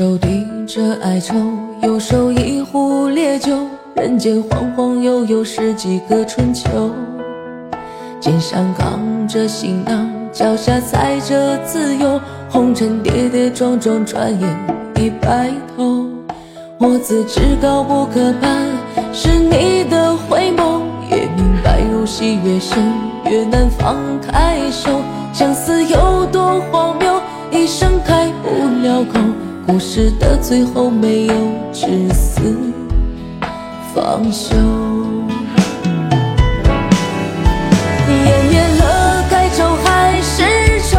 手提着哀愁，右手一壶烈酒，人间晃晃悠悠十几个春秋。肩上扛着行囊，脚下踩着自由，红尘跌跌撞撞，转眼已白头。我自知高不可攀，是你的回眸，也明白入戏越深，越难放开手。相思有多荒谬，一生开不了口。故事的最后没有至死方休，湮灭了该走还是走，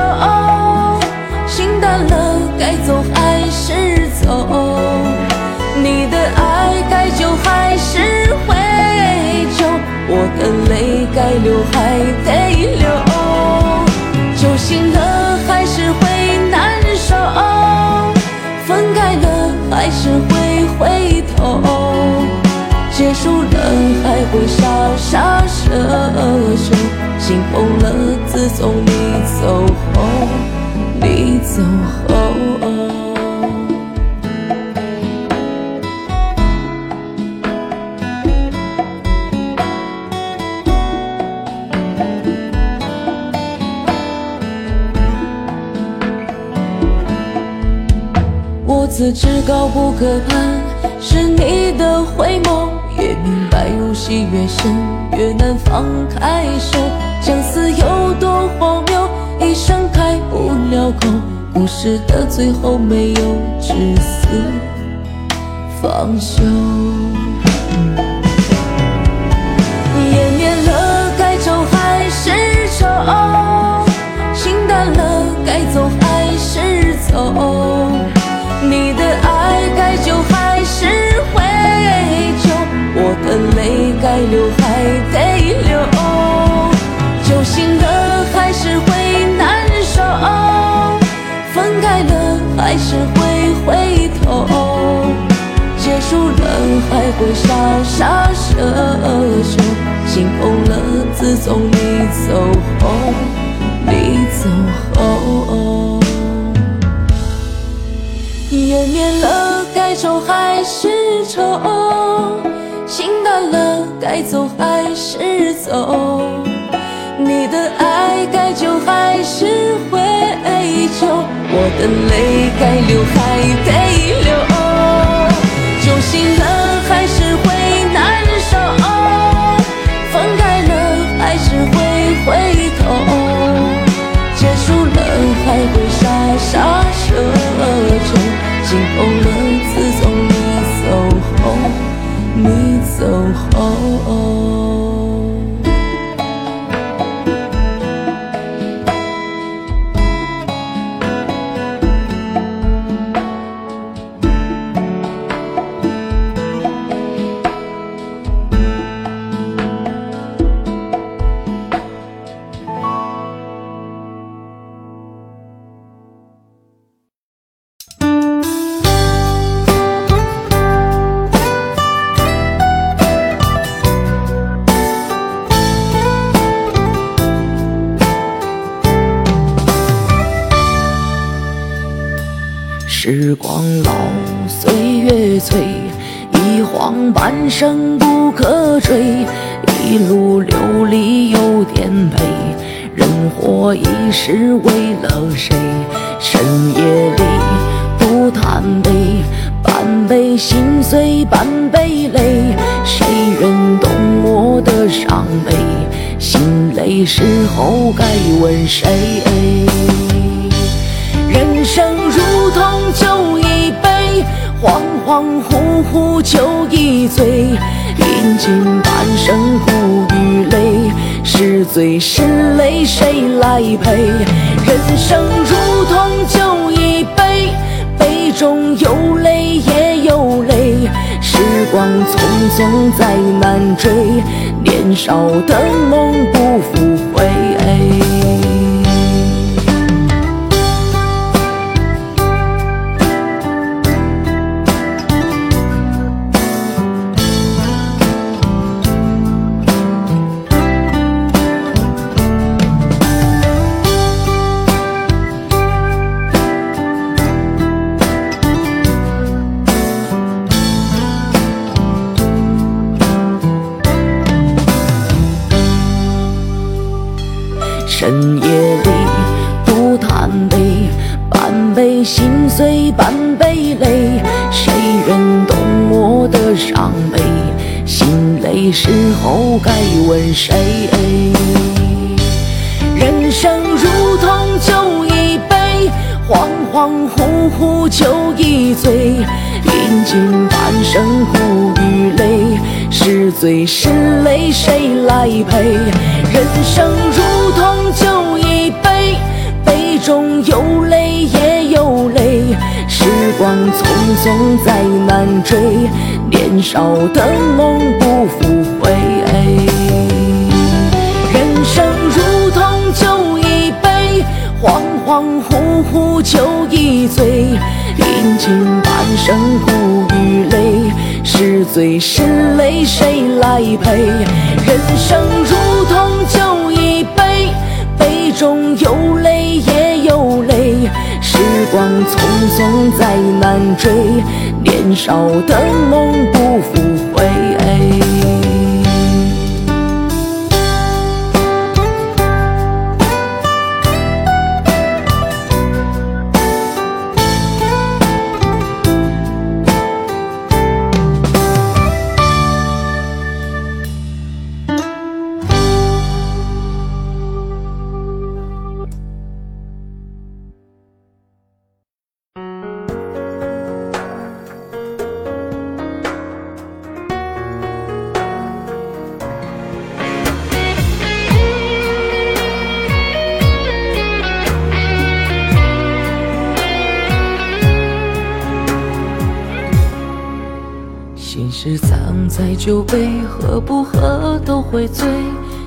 心淡了该走还是走，你的爱该救还是会救，我的泪该流还得流，酒醒了结束了还会傻傻奢求，心痛了自从你走后，你走后。我自知高不可攀，是你的回眸，越明白入戏越深，越难放开手。相思有多荒谬，一生开不了口。故事的最后没有至死方休。流还得流，酒醒了还是会难受，分开了还是会回头，结束了还会傻傻奢求，心痛了自从你走后，你走后。湮灭了该愁还是愁，心淡了该走还是走，你的爱该救还是会救，我的泪该流还得流，酒醒了还是会难受，分开了还是会回头，结束了还会傻傻守问谁？人生如同酒一杯，恍恍惚惚酒一醉，饮尽半生苦与累，是醉是泪谁来陪？人生如同酒一杯，杯中有泪也有泪，时光匆匆再难追，年少的梦不复回。醉是泪谁来陪？人生如同酒一杯，杯中有泪也有泪，时光匆匆再难追，年少的梦不复回。人生如同酒一杯，恍恍惚惚酒一醉，饮尽半生苦与泪，是醉是泪谁来陪？人生如同酒一杯，杯中有泪也有泪，时光匆匆再难追，年少的梦不复会醉。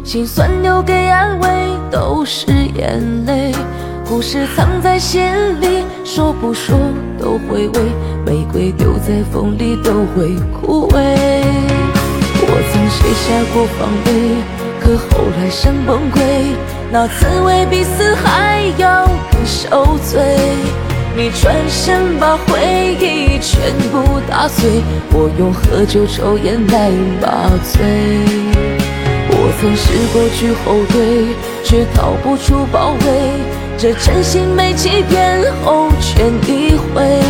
心酸留给安慰，都是眼泪。故事藏在心里，说不说都会为。玫瑰丢在风里都会枯萎。我曾卸下过防备，可后来生崩溃，那滋味比死还要更受罪。你转身把回忆全部打碎，我用喝酒抽烟来麻醉。我曾试过去后退，却逃不出包围。这真心被欺骗后全一回，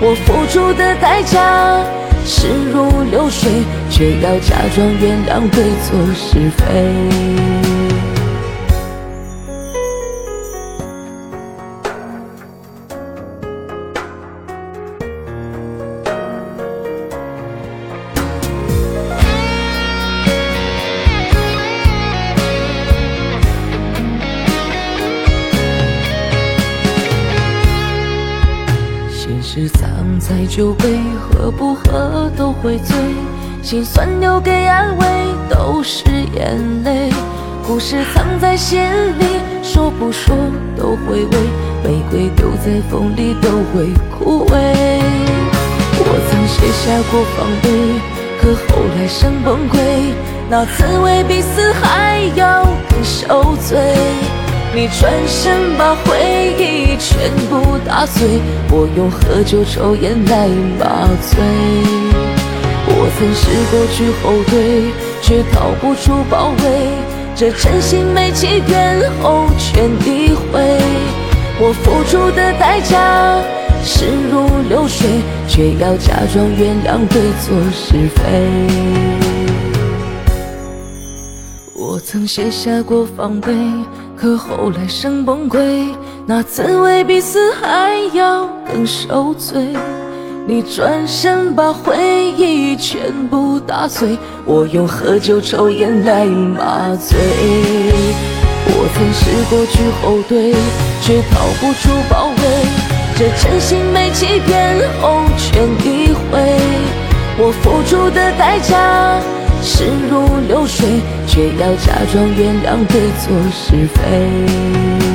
我付出的代价视如流水，却要假装原谅对错是非。在酒杯，喝不喝都会醉。心酸留给安慰，都是眼泪。故事藏在心里，说不说都会为。玫瑰丢在风里都会枯萎。我曾卸下过防备，可后来生崩溃，那滋味比死还要更受罪。你转身把回忆全部打碎，我用喝酒抽烟来麻醉。我曾试过去后退，却逃不出包围。这真心被欺骗后全诋毁，我付出的代价视如流水，却要假装原谅对错是非。我曾卸下过防备，可后来生崩溃，那滋味比死还要更受罪。你转身把回忆全部打碎，我用喝酒抽烟来麻醉。我曾试过去后退，却逃不出包围。这真心被欺骗后全诋毁，我付出的代价。事如流水，却要假装原谅对错是非。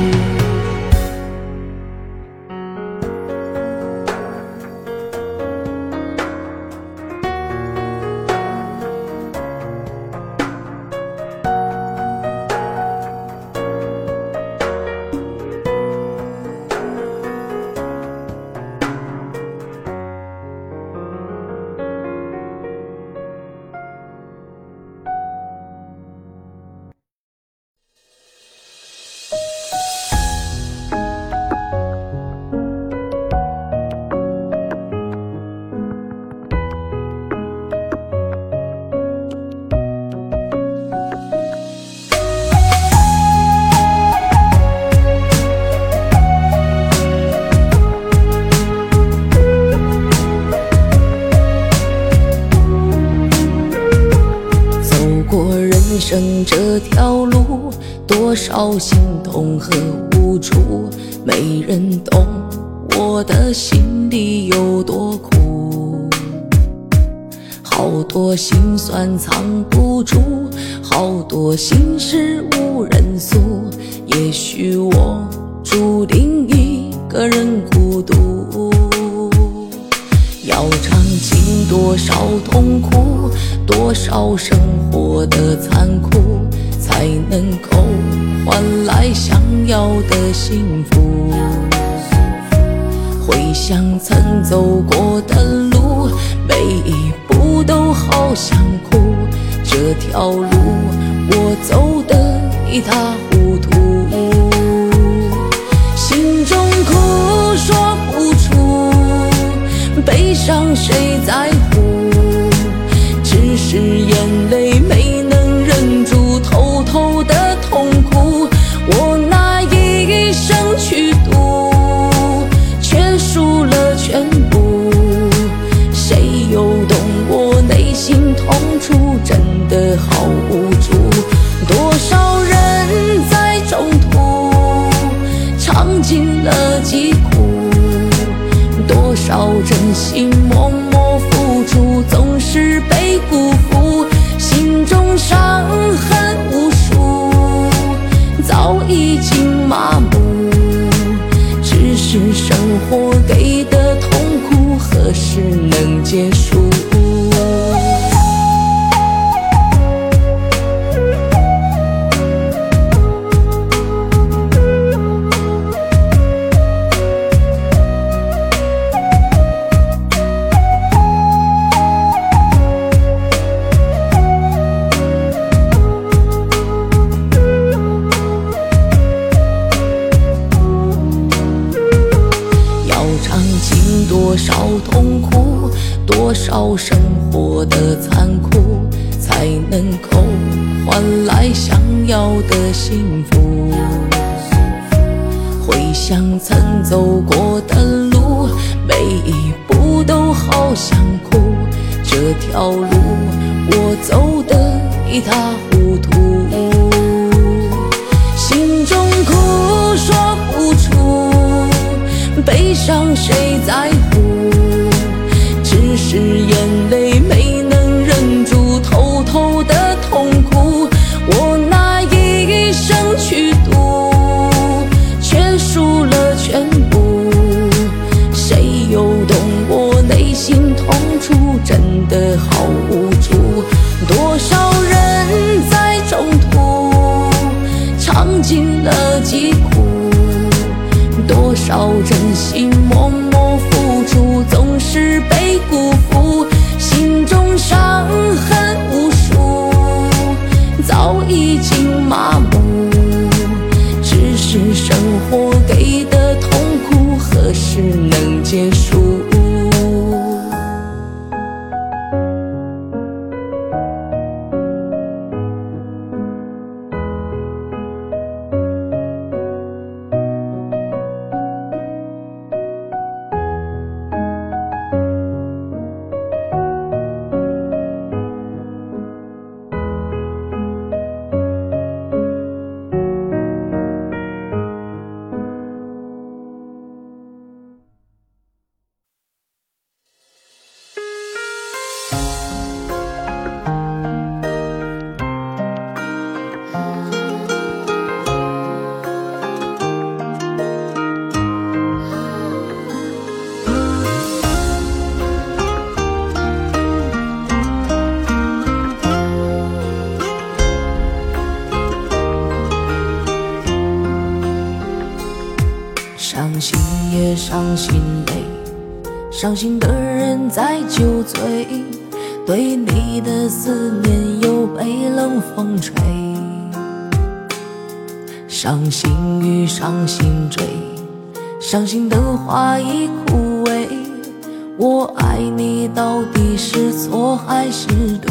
谁上谁在乎只是眼泪没能忍住偷偷的痛哭我拿一生去赌却输了全部谁又懂我内心痛处真的好无助多少人在中途尝尽了几伤心的人在酒醉，对你的思念又被冷风吹。伤心欲伤心坠，伤心的话已枯萎。我爱你到底是错还是对？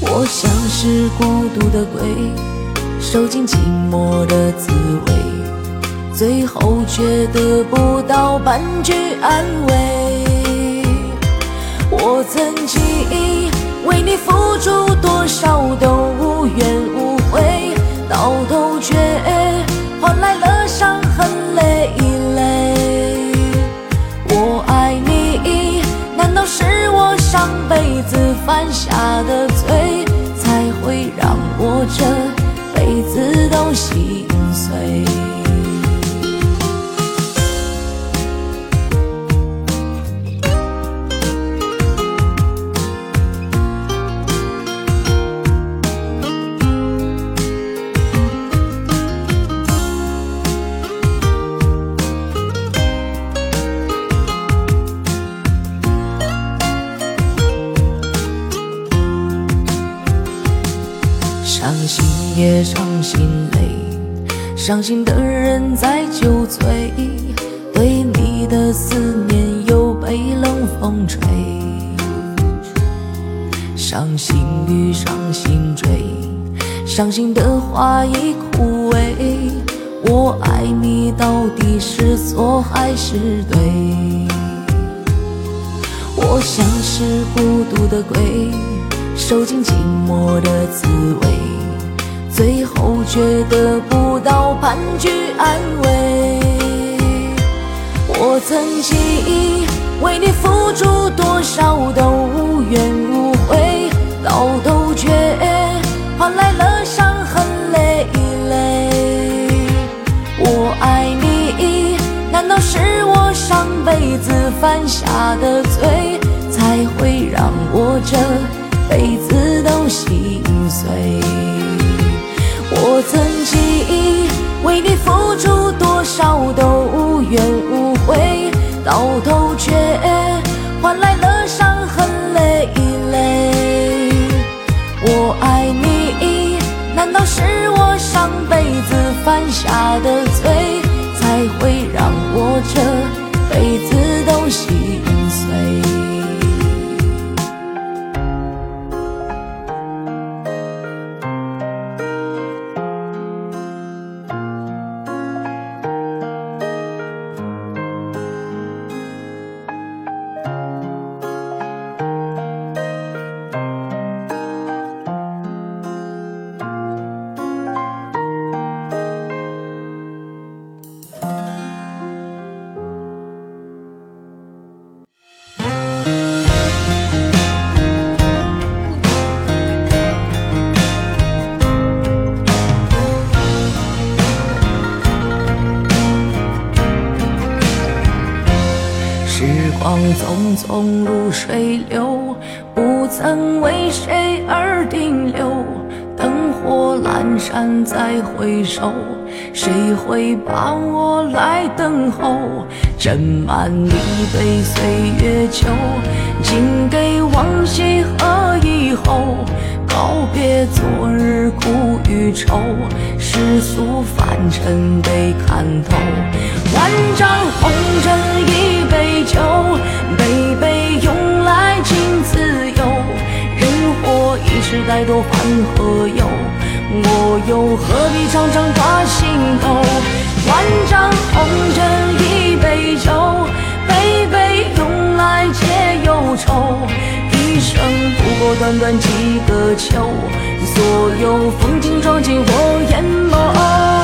我像是孤独的鬼，受尽寂寞的滋味。最后却得不到半句安慰我曾经为你付出多少都无怨无悔到头却换来了伤痕累累我爱你难道是我上辈子犯下的罪才会让我这辈子都心碎？夜伤心泪，伤心的人在酒醉，对你的思念又被冷风吹。伤心欲伤心坠，伤心的花已枯萎。我爱你到底是错还是对？我像是孤独的鬼。受尽寂寞的滋味，最后却得不到半句安慰。我曾经为你付出多少都无怨无悔，到头却换来了伤痕累累。我爱你，难道是我上辈子犯下的罪，才会让我这？辈子都心碎，记忆为你付出多少都无怨无悔，到头却换来了伤痕累累。我爱你，难道是我上辈子犯下的罪，风如水流，不曾为谁而停留。灯火阑珊再回首，谁会把我来等候？斟满一杯岁月酒，敬给往昔和以后。告别昨日苦与愁，世俗凡尘被看透。万丈红尘一杯酒，杯杯用来敬自由。人活一世，太多烦和忧？我又何必常常挂心头？万丈红尘一杯酒，杯杯用来解忧愁。一生不过短短几个秋，所有风景装进我眼眸。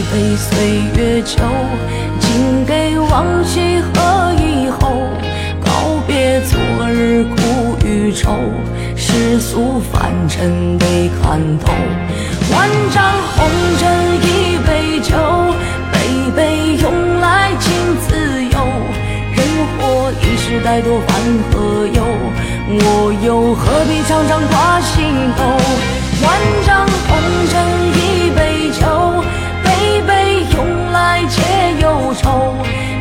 一杯岁月酒，敬给往昔和以后。告别昨日苦。与愁，世俗凡尘得看透。万丈红尘一杯酒，杯杯用来敬自由。人活一世，待多烦何忧？我又何必常常挂心头？万丈红尘一解忧愁。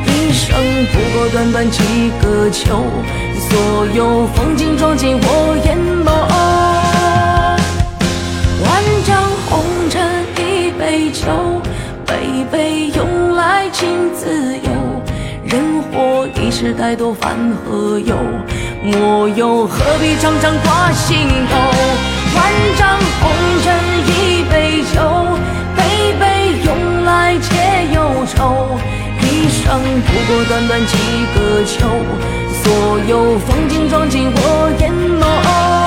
一生不过短短几个秋。所有风景装进我眼眸，万丈红尘一杯酒，杯杯用来敬自由。人活一世，太多烦和忧？我又何必常常挂心头？万丈红尘忧愁。一生不过短短几个秋，所有风景装进我眼眸。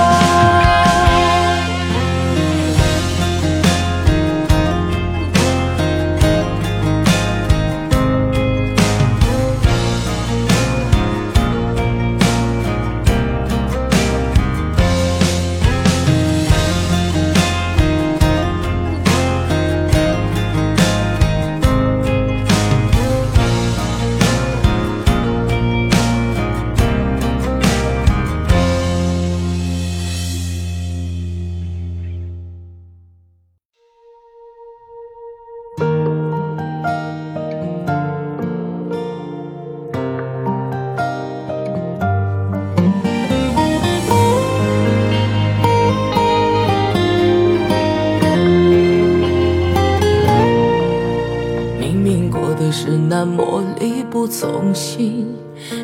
从心，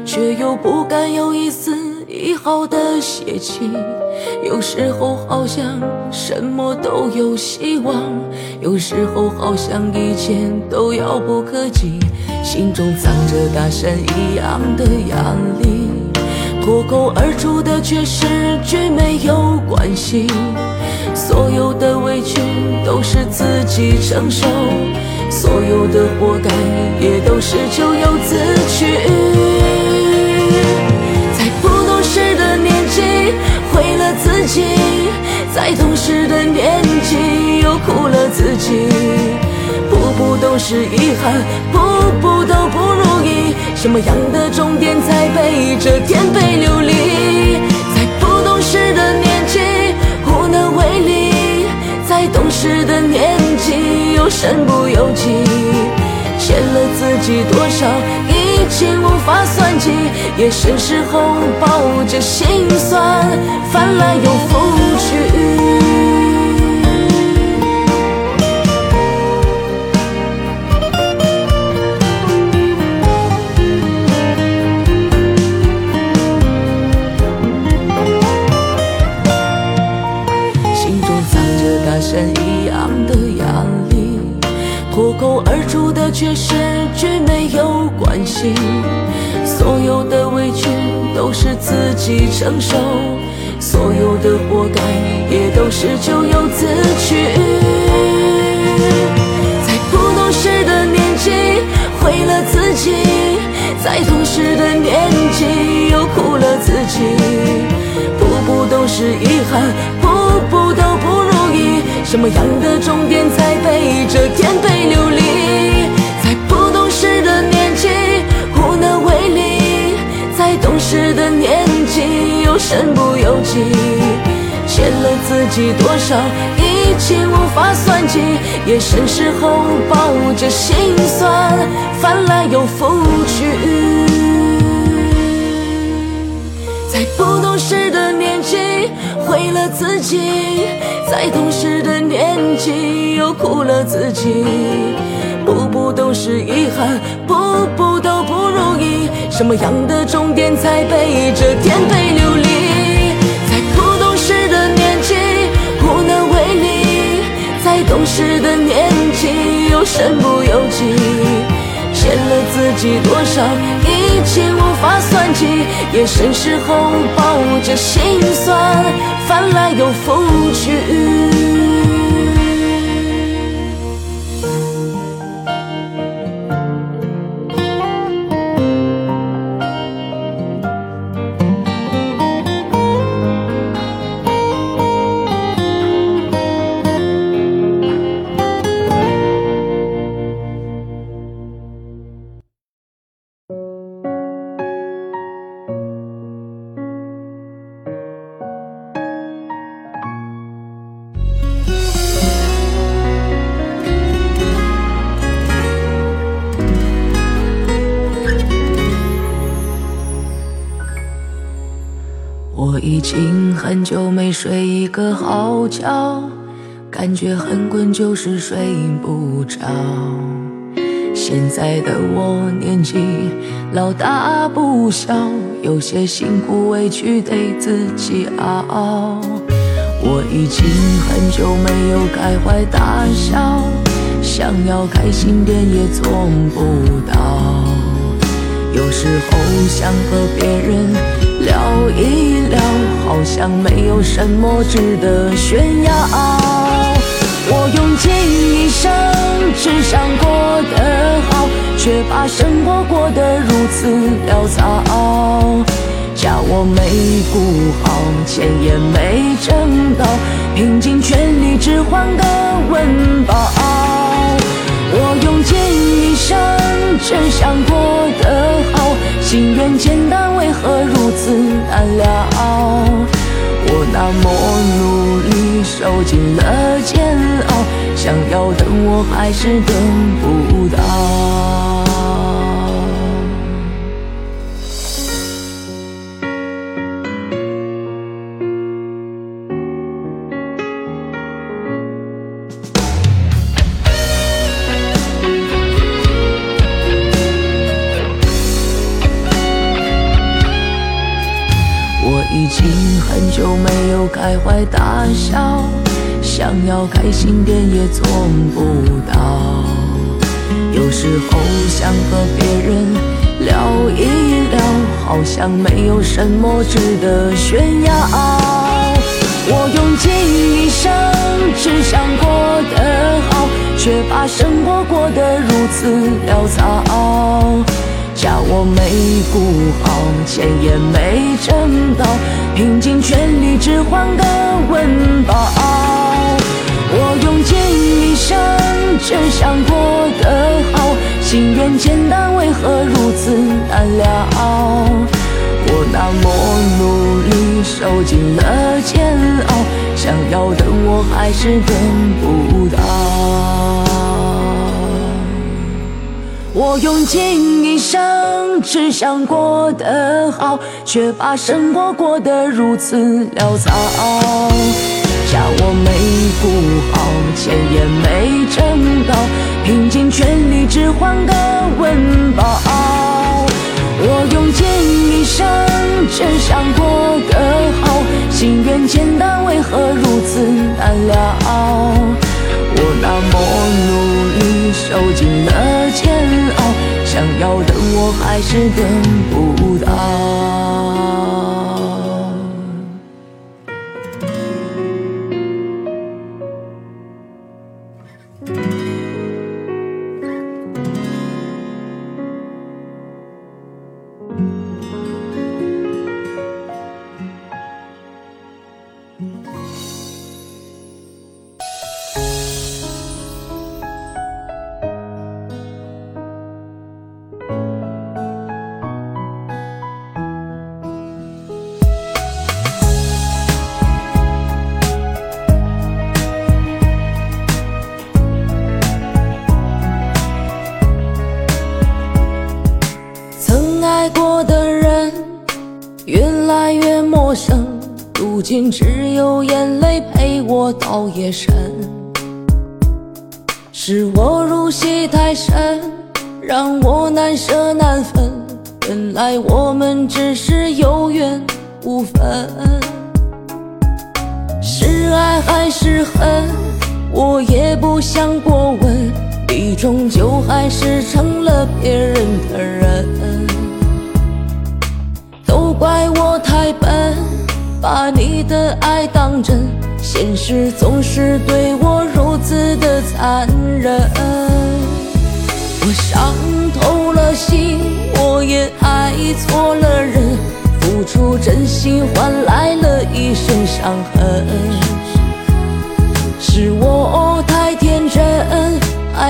却又不敢有一丝一毫的泄气。有时候好像什么都有希望，有时候好像一切都遥不可及。心中藏着大山一样的压力，脱口而出的却是句没有关系。所有的委屈都是自己承受。所有的活该，也都是咎由自取。在不懂事的年纪毁了自己，在懂事的年纪又苦了自己。步步都是遗憾，步步都不如意。什么样的终点才背着颠沛流离？在不懂事的年纪，懂事的年纪。又身不由己，欠了自己多少，已经无法算计。夜深时候抱着心酸，翻来又覆去。脱口而出的却是句没有关系，所有的委屈都是自己承受，所有的活该也都是咎由自取。在不懂事的年纪毁了自己，在懂事的年纪又苦了自己，步步都是遗憾，步步。什么样的终点才背着颠沛流离？在不懂事的年纪，又身不由己，欠了自己多少，已经无法算计。夜深时候抱着心酸，翻来又覆去。在不懂事的年纪毁了自己，在懂事的年纪又苦了自己。步步都是遗憾，步步都不如意。什么样的终点才背着颠沛流离？在不懂事的年纪无能为力，在懂事的年纪又身不由己。欠了自己多少，一切无法算计。夜深时候抱着心酸，翻来又覆去。觉，感觉很困，就是睡不着。现在的我年纪老大不小，有些辛苦委屈得自己熬。我已经很久没有开怀大笑，想要开心点也做不到。有时候想和别人聊一聊，好像没有什么值得炫耀。我用尽一生，只想过得好，却把生活过得如此潦草。家我没顾好，钱也没挣到，拼尽全力只换个温饱。我用尽一生，只想过得好，心愿简单，为何如此难了？我那么努力，受尽了煎熬，想要等我还是等不到。要开心点也做不到。有时候想和别人聊一聊，好像没有什么值得炫耀。我用尽一生，只想过得好，却把生活过得如此潦草。家我没顾好，钱也没挣到，拼尽全力只换个温饱。我用尽一生，只想过得好，心愿简单，为何如此难了？我那么努力，受尽了煎熬，想要的我还是等不到。我用尽一生，只想过得好，却把生活过得如此潦草。叫我没顾好，钱也没挣到，拼尽全力只换个温饱。我用尽一生，只想过得好，心愿简单，为何如此难了？我那么努力，受尽了煎熬，想要的我还是等不到。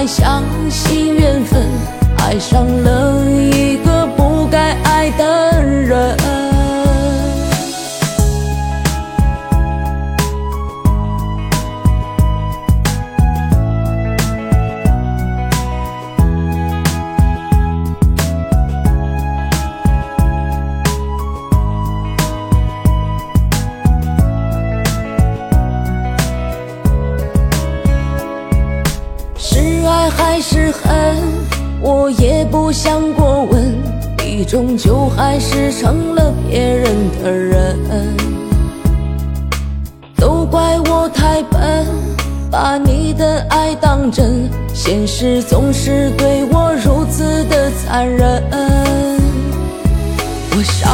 相信缘分，爱上了一个不该爱的人。终究还是成了别人的人。都怪我太笨，把你的爱当真，现实总是对我如此的残忍。我伤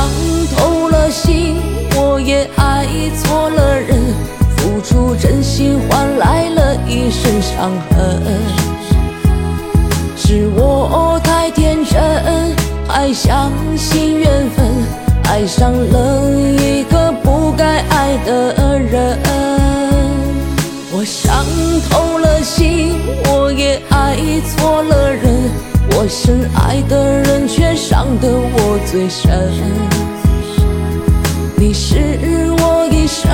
透了心，我也爱错了人，付出真心换来了一身伤痕。是我太天真，相信缘分，爱上了一个不该爱的人。我伤透了心，我也爱错了人，我深爱的人却伤得我最深。你是我一生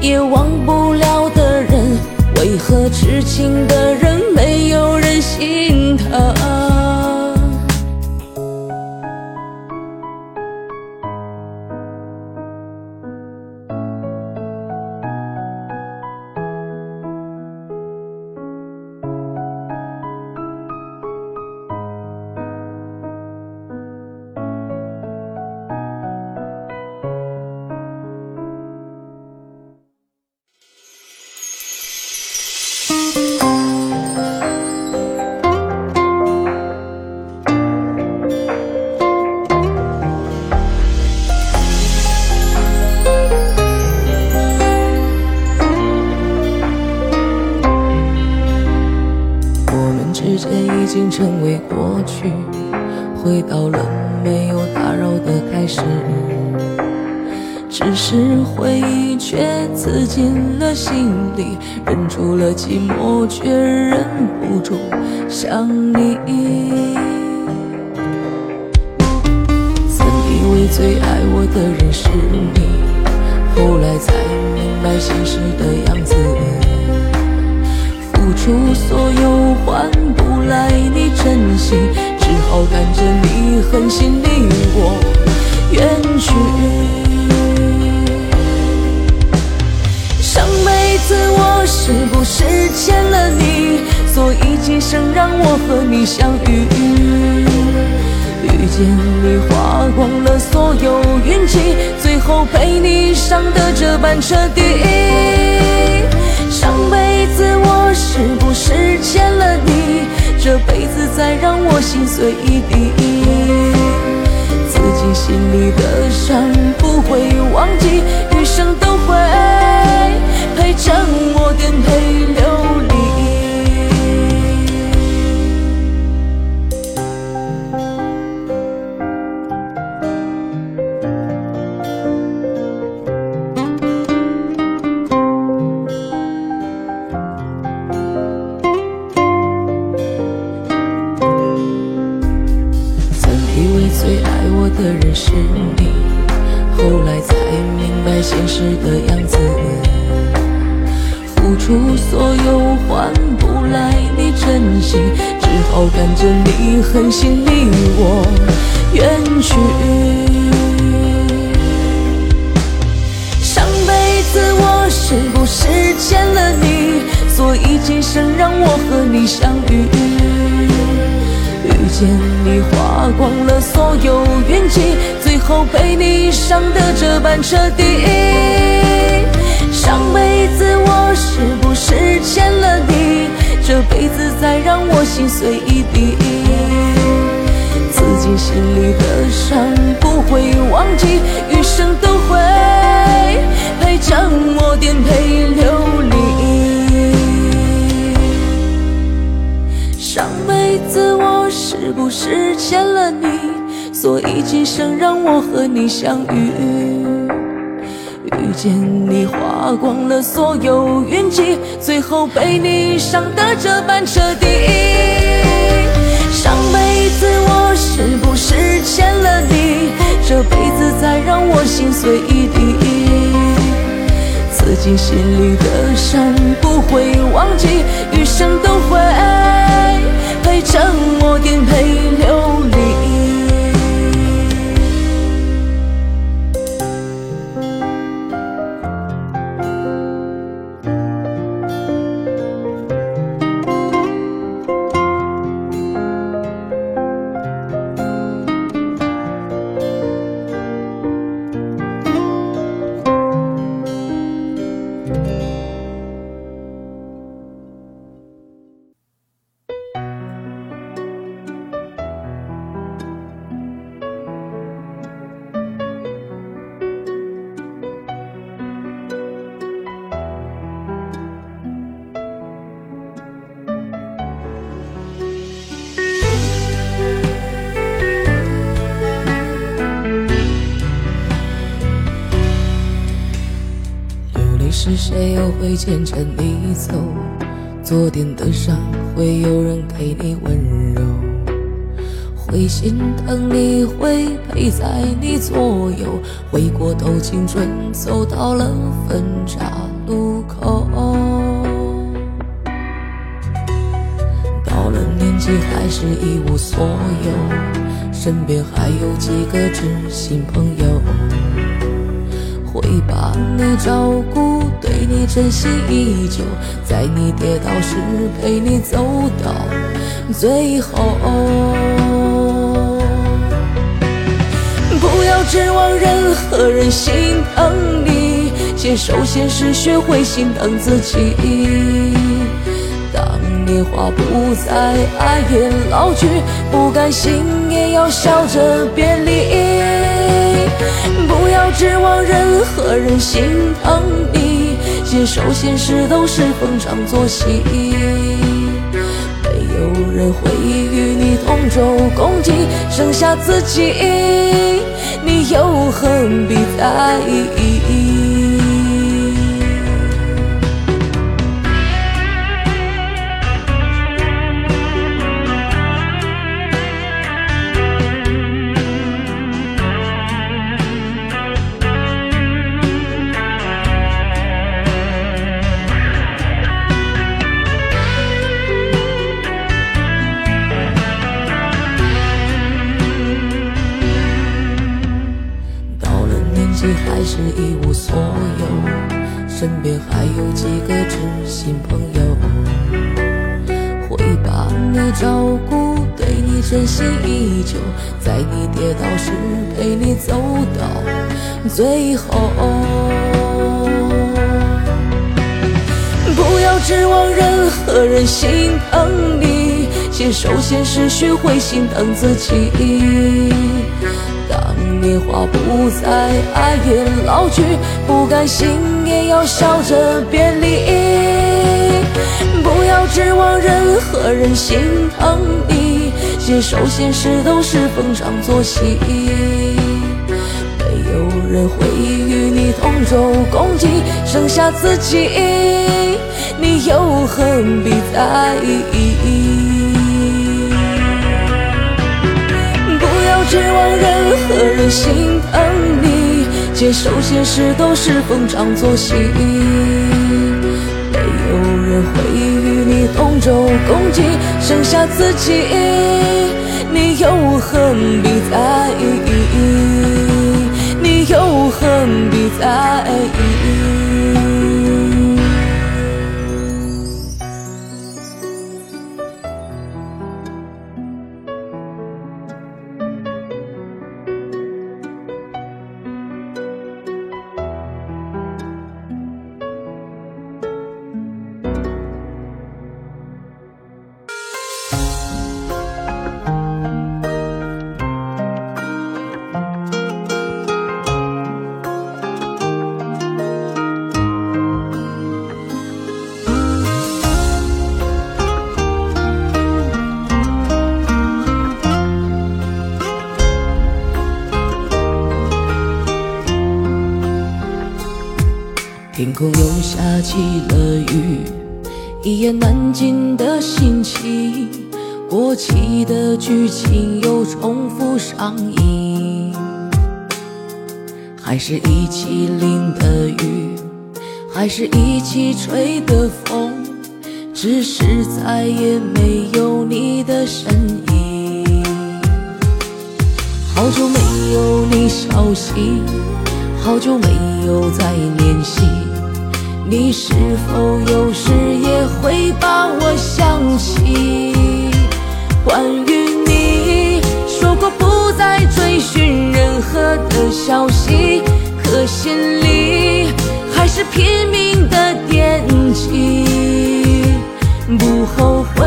也忘不了的人，为何痴情的人没有人心？疼伤的这般彻底。上辈子我是不是欠了你？这辈子再让我心碎一地，自己心里的伤不会忘记，余生都会陪着我颠沛流离。彻底。上辈子我是不是欠了你？这辈子再让我心碎一地。自己心里的伤不会忘记，余生都会陪着我颠沛流离。上辈子我是不是欠了你？所以今生让我和你相遇。花光了所有运气，最后被你伤得这般彻底。上辈子我是不是欠了你？这辈子再让我心碎一地，自己心里的伤不会忘记，余生都会陪着我颠沛流离。牵着你走？昨天的伤会有人给你温柔，会心疼你，会陪在你左右。回过头，青春走到了分岔路口。到了年纪，还是一无所有，身边还有几个知心朋友。会把你照顾，你真心依旧，在你跌倒时陪你走到最后。不要指望任何人心疼你，接受现实，学会心疼自己。当年华不再，爱也老去，不甘心也要笑着别离。不要指望任何人心疼你，接受现实都是逢场作戏。没有人会与你同舟共济，剩下自己，你又何必在意？身边还有几个知心朋友，会把你照顾，对你真心依旧，在你跌倒时陪你走到最后。不要指望任何人心疼你，接受现实，学会心疼自己。年华不再，爱也老去，不甘心也要笑着别离。不要指望任何人心疼你，接受现实都是逢场作戏。没有人会与你同舟共济，剩下自己，你又何必在意？指望任何人心疼你，接受现实都是逢场作戏。没有人会与你同舟共济，剩下自己，你又何必在意？你又何必在意？过期的剧情又重复上映。还是一起淋的雨，还是一起吹的风，只是再也没有你的身影。好久没有你消息，好久没有再联系。你是否有时也会把我想起？关于你说过不再追寻任何的消息，可心里还是拼命的惦记。不后悔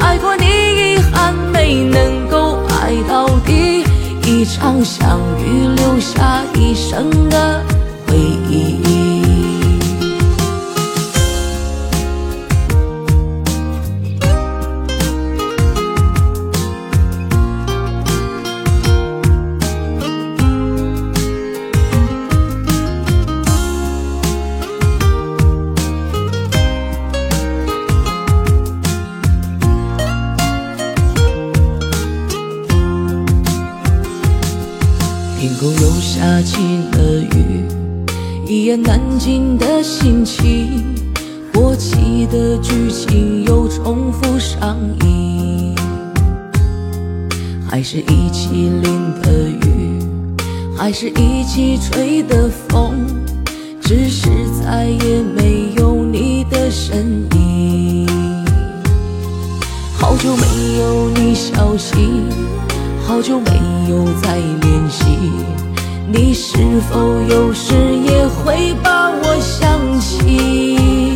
爱过你，遗憾没能够爱到底。一场相遇留下一生的回忆。下起了雨，一言难尽的心情，过期的剧情又重复上映。还是一起淋的雨，还是一起吹的风，只是再也没有你的身影。好久没有你消息，好久没有再联系，你是否有时也会把我想起？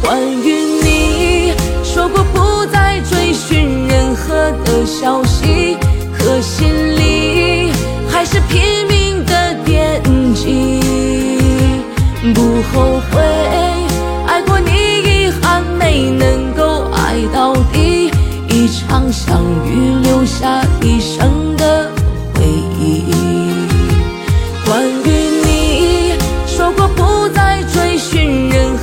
关于你说过不再追寻任何的消息，可心里还是拼命的惦记。不后悔爱过你，遗憾没能够爱到底。一场相遇留下一生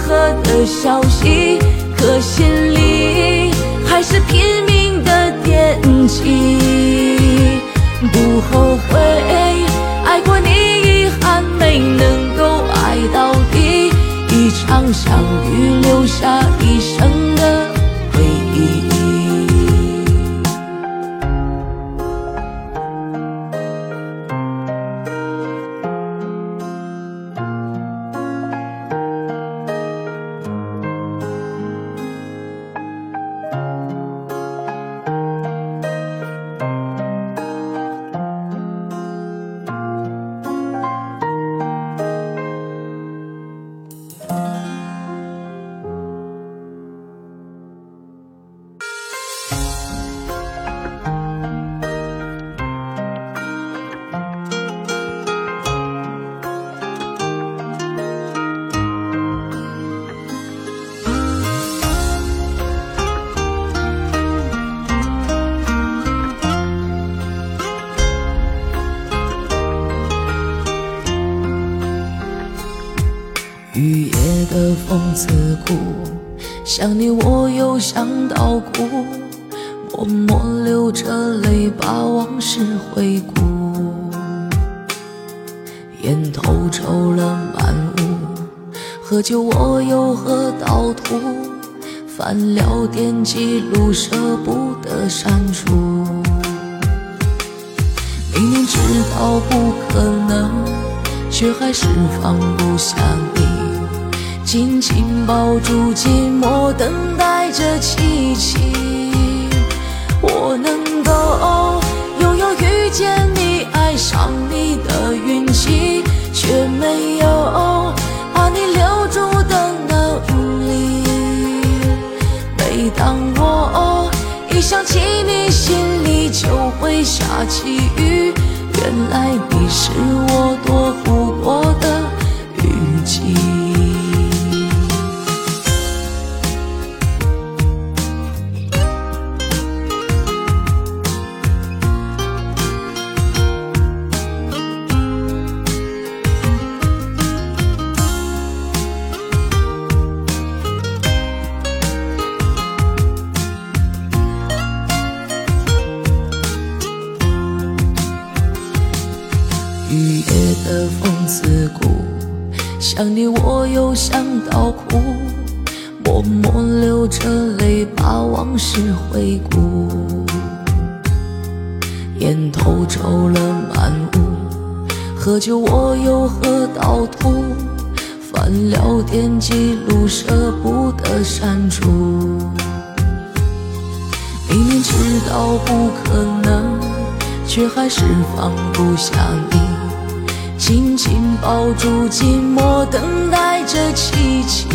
何的消息，可心里还是拼命的惦记。不后悔爱过你，遗憾没能够爱到底。一场相遇留下一生的回忆。想你我又想到哭，默默流着泪把往事回顾。烟头抽了满屋，喝酒我又喝到吐，翻聊天记录舍不得删除。明明知道不可能，却还是放不下你。紧紧抱住寂寞，等待着奇迹。我能够拥有遇见你、爱上你的运气，却没有把你留住的能力。每当我一想起你，心里就会下起雨。原来你是我躲不过的雨夜的风刺骨，想你我又想到哭，默默流着泪把往事回顾。烟头抽了满屋，喝酒我又喝到吐，翻聊天记录舍不得删除。明明知道不可能，却还是放不下你。紧紧抱住寂寞，等待着奇迹。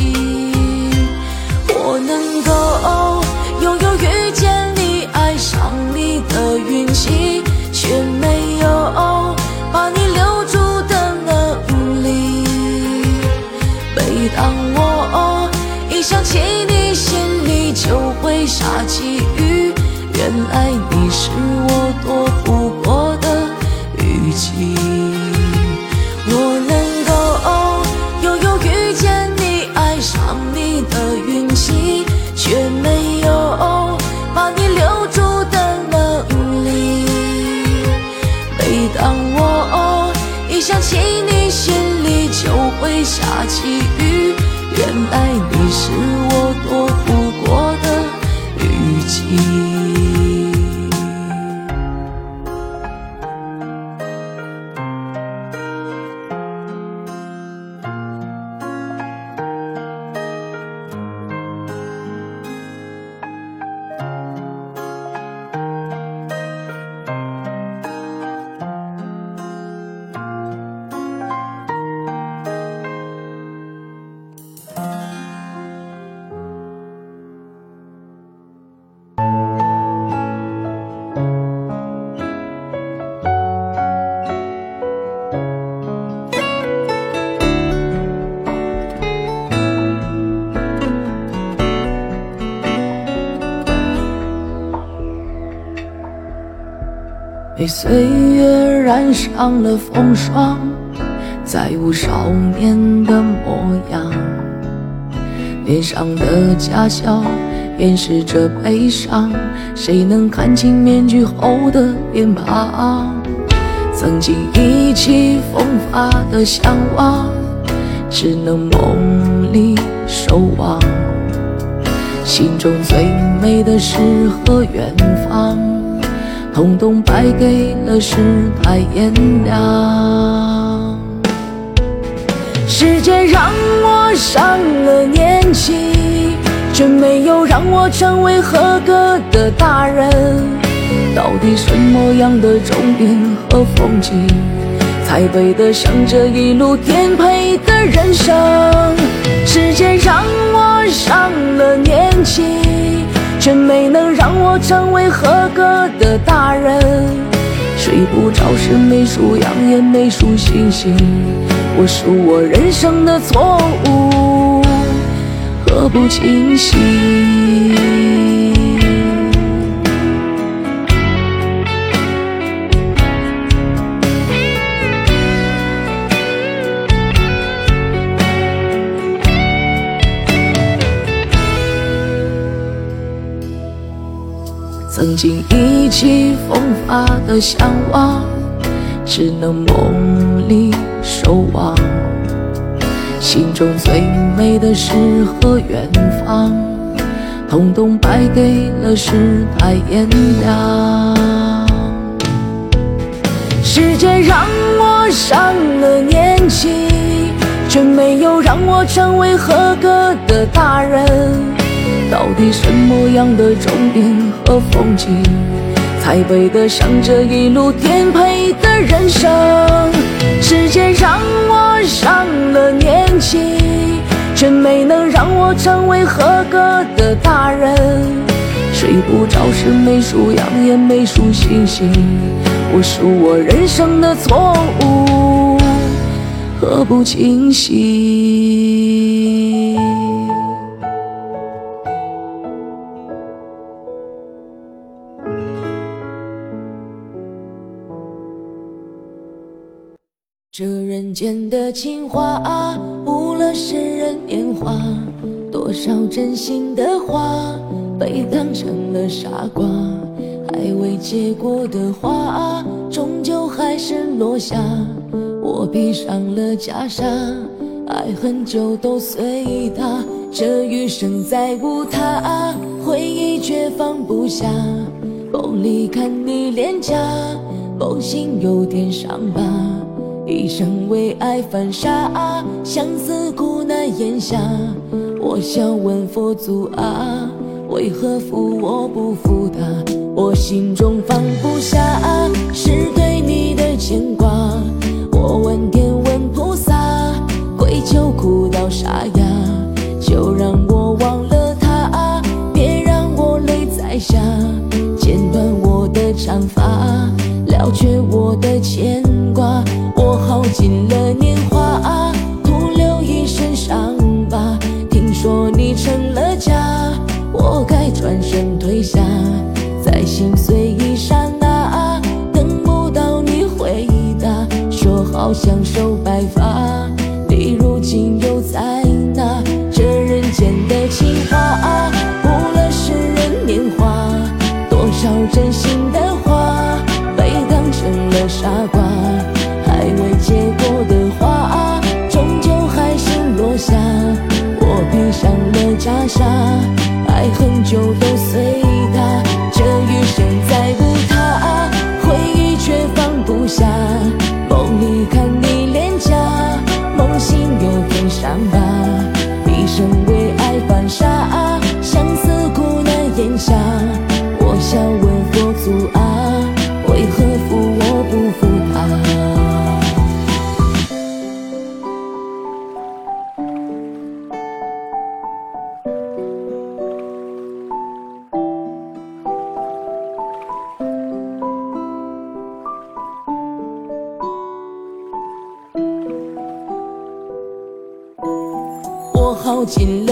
我能够拥有遇见你、爱上你的运气，却没有把你留住的能力。每当我一想起你，心里就会下起雨。原来你是我躲下起雨原来你是我多被岁月染上了风霜，再无少年的模样。脸上的假笑掩饰着悲伤，谁能看清面具后的脸庞？曾经意气风发的向往，只能梦里守望。心中最美的诗和远方。统统败给了世态炎凉。时间让我上了年纪，却没有让我成为合格的大人。到底什么样的终点和风景，才配得上这一路颠沛的人生？时间让我上了年纪。却没能让我成为合格的大人。睡不着时没数羊，也没数星星。我数我人生的错误和不清晰。意气风发的向往，只能梦里守望。心中最美的诗和远方，统统败给了世态炎凉。时间让我上了年纪，却没有让我成为合格的大人。到底什么样的终点和风景，才配得上这一路颠沛的人生？时间让我上了年纪，却没能让我成为合格的大人。睡不着时没数羊，也没数星星。我数我人生的错误和不清醒。间的情话，误了世人年华。多少真心的话，被当成了傻瓜。还未结果的花，终究还是落下。我披上了袈裟，爱恨就都随他。这余生再无他，回忆却放不下。梦里看你脸颊，梦醒有点伤疤。一生为爱犯傻，相思苦难咽下。我想问佛祖啊，为何负我不负他？我心中放不下，是对你的牵挂。我问天问菩萨，跪求哭到沙哑，就让我忘了他，别让我泪再下。剪断我的长发，了却我的牵。尽了年华，徒留一身伤疤。听说你成了家，我该转身退下，在心碎一刹那，等不到你回答。说好相守白发，下，我想问佛祖啊，为何负我不负他？我耗尽。